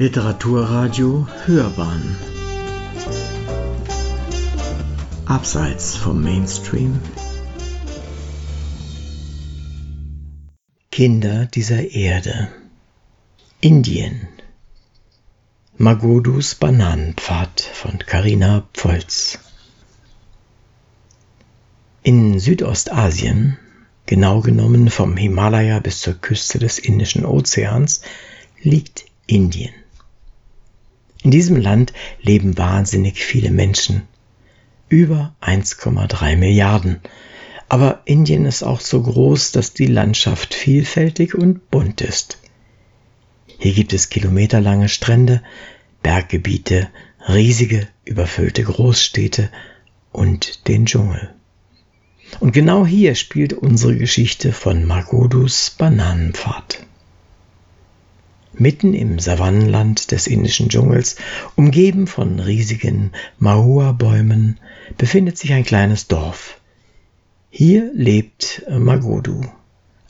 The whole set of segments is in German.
Literaturradio Hörbahn. Abseits vom Mainstream. Kinder dieser Erde. Indien. Magodus Bananenpfad von Carina Pfolz. In Südostasien, genau genommen vom Himalaya bis zur Küste des Indischen Ozeans, liegt Indien. In diesem Land leben wahnsinnig viele Menschen. Über 1,3 Milliarden. Aber Indien ist auch so groß, dass die Landschaft vielfältig und bunt ist. Hier gibt es kilometerlange Strände, Berggebiete, riesige, überfüllte Großstädte und den Dschungel. Und genau hier spielt unsere Geschichte von Magodus Bananenpfad. Mitten im Savannenland des indischen Dschungels, umgeben von riesigen Mahua-Bäumen, befindet sich ein kleines Dorf. Hier lebt Magodu,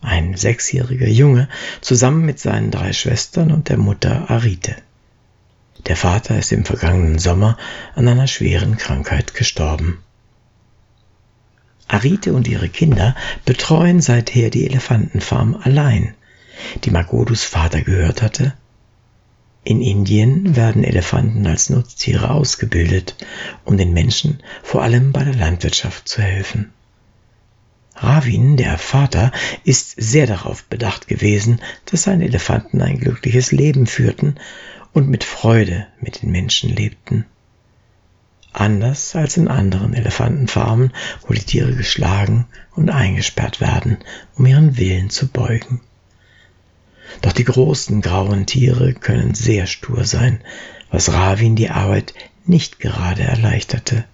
ein sechsjähriger Junge, zusammen mit seinen drei Schwestern und der Mutter Arite. Der Vater ist im vergangenen Sommer an einer schweren Krankheit gestorben. Arite und ihre Kinder betreuen seither die Elefantenfarm allein die Magodus Vater gehört hatte? In Indien werden Elefanten als Nutztiere ausgebildet, um den Menschen vor allem bei der Landwirtschaft zu helfen. Ravin, der Vater, ist sehr darauf bedacht gewesen, dass seine Elefanten ein glückliches Leben führten und mit Freude mit den Menschen lebten. Anders als in anderen Elefantenfarmen, wo die Tiere geschlagen und eingesperrt werden, um ihren Willen zu beugen. Doch die großen grauen Tiere können sehr stur sein, was Ravin die Arbeit nicht gerade erleichterte.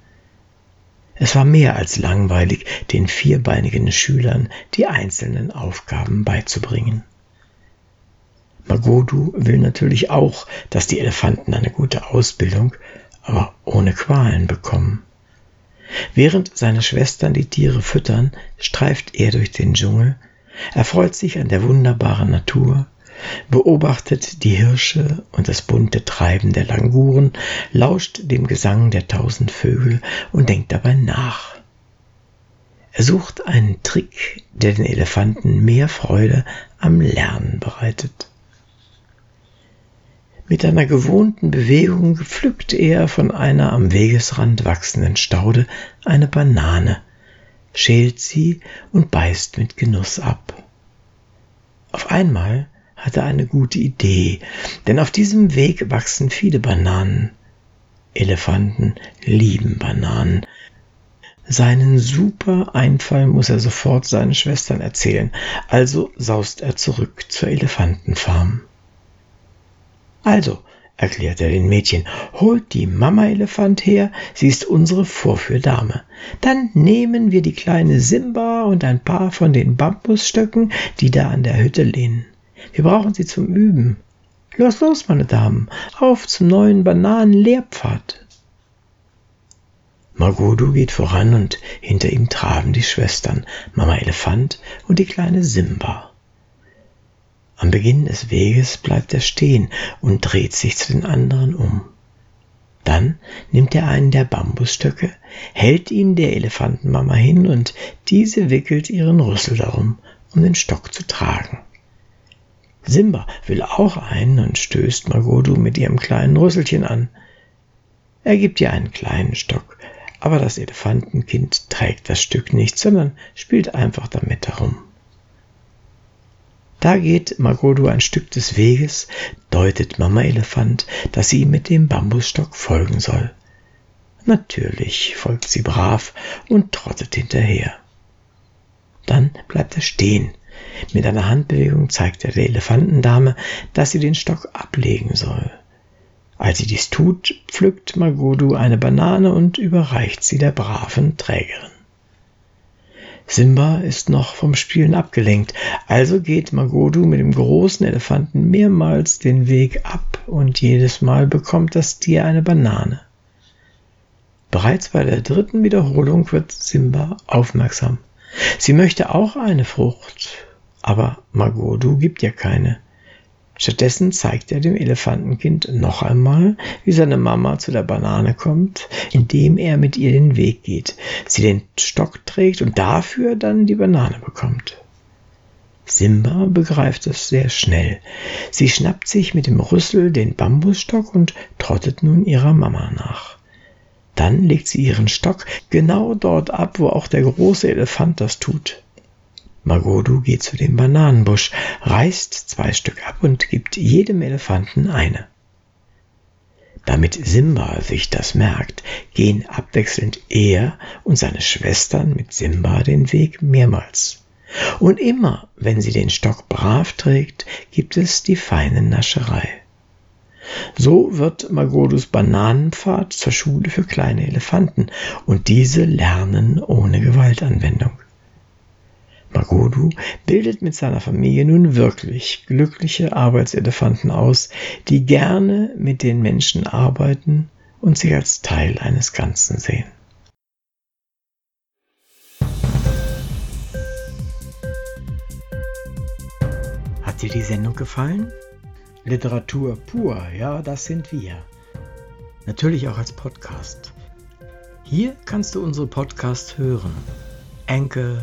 Es war mehr als langweilig, den vierbeinigen Schülern die einzelnen Aufgaben beizubringen. Magodu will natürlich auch, dass die Elefanten eine gute Ausbildung, aber ohne Qualen bekommen. Während seine Schwestern die Tiere füttern, streift er durch den Dschungel, erfreut sich an der wunderbaren Natur, beobachtet die Hirsche und das bunte Treiben der Languren, lauscht dem Gesang der tausend Vögel und denkt dabei nach. Er sucht einen Trick, der den Elefanten mehr Freude am Lernen bereitet. Mit einer gewohnten Bewegung pflückt er von einer am Wegesrand wachsenden Staude eine Banane, schält sie und beißt mit Genuss ab. Auf einmal hatte eine gute Idee, denn auf diesem Weg wachsen viele Bananen. Elefanten lieben Bananen. Seinen super Einfall muss er sofort seinen Schwestern erzählen, also saust er zurück zur Elefantenfarm. Also, erklärt er den Mädchen, holt die Mama-Elefant her, sie ist unsere Vorführdame. Dann nehmen wir die kleine Simba und ein paar von den Bambusstöcken, die da an der Hütte lehnen. Wir brauchen sie zum Üben. Los, los, meine Damen, auf zum neuen Bananenlehrpfad. Magodu geht voran und hinter ihm traben die Schwestern, Mama Elefant und die kleine Simba. Am Beginn des Weges bleibt er stehen und dreht sich zu den anderen um. Dann nimmt er einen der Bambusstöcke, hält ihn der Elefantenmama hin und diese wickelt ihren Rüssel darum, um den Stock zu tragen. Simba will auch einen und stößt Magodu mit ihrem kleinen Rüsselchen an. Er gibt ihr einen kleinen Stock, aber das Elefantenkind trägt das Stück nicht, sondern spielt einfach damit herum. Da geht Magodu ein Stück des Weges, deutet Mama Elefant, dass sie ihm mit dem Bambusstock folgen soll. Natürlich folgt sie brav und trottet hinterher. Dann bleibt er stehen, mit einer Handbewegung zeigt er der Elefantendame, dass sie den Stock ablegen soll. Als sie dies tut, pflückt Magodu eine Banane und überreicht sie der braven Trägerin. Simba ist noch vom Spielen abgelenkt, also geht Magodu mit dem großen Elefanten mehrmals den Weg ab und jedes Mal bekommt das Tier eine Banane. Bereits bei der dritten Wiederholung wird Simba aufmerksam. Sie möchte auch eine Frucht, aber Magodu gibt ihr keine. Stattdessen zeigt er dem Elefantenkind noch einmal, wie seine Mama zu der Banane kommt, indem er mit ihr den Weg geht, sie den Stock trägt und dafür dann die Banane bekommt. Simba begreift es sehr schnell. Sie schnappt sich mit dem Rüssel den Bambusstock und trottet nun ihrer Mama nach. Dann legt sie ihren Stock genau dort ab, wo auch der große Elefant das tut. Magodu geht zu dem Bananenbusch, reißt zwei Stück ab und gibt jedem Elefanten eine. Damit Simba sich das merkt, gehen abwechselnd er und seine Schwestern mit Simba den Weg mehrmals. Und immer, wenn sie den Stock brav trägt, gibt es die feine Nascherei. So wird Magodus Bananenpfad zur Schule für kleine Elefanten und diese lernen ohne Gewaltanwendung. Magodu bildet mit seiner Familie nun wirklich glückliche Arbeitselefanten aus, die gerne mit den Menschen arbeiten und sich als Teil eines Ganzen sehen. Hat dir die Sendung gefallen? Literatur pur, ja, das sind wir. Natürlich auch als Podcast. Hier kannst du unsere Podcasts hören. Enkel,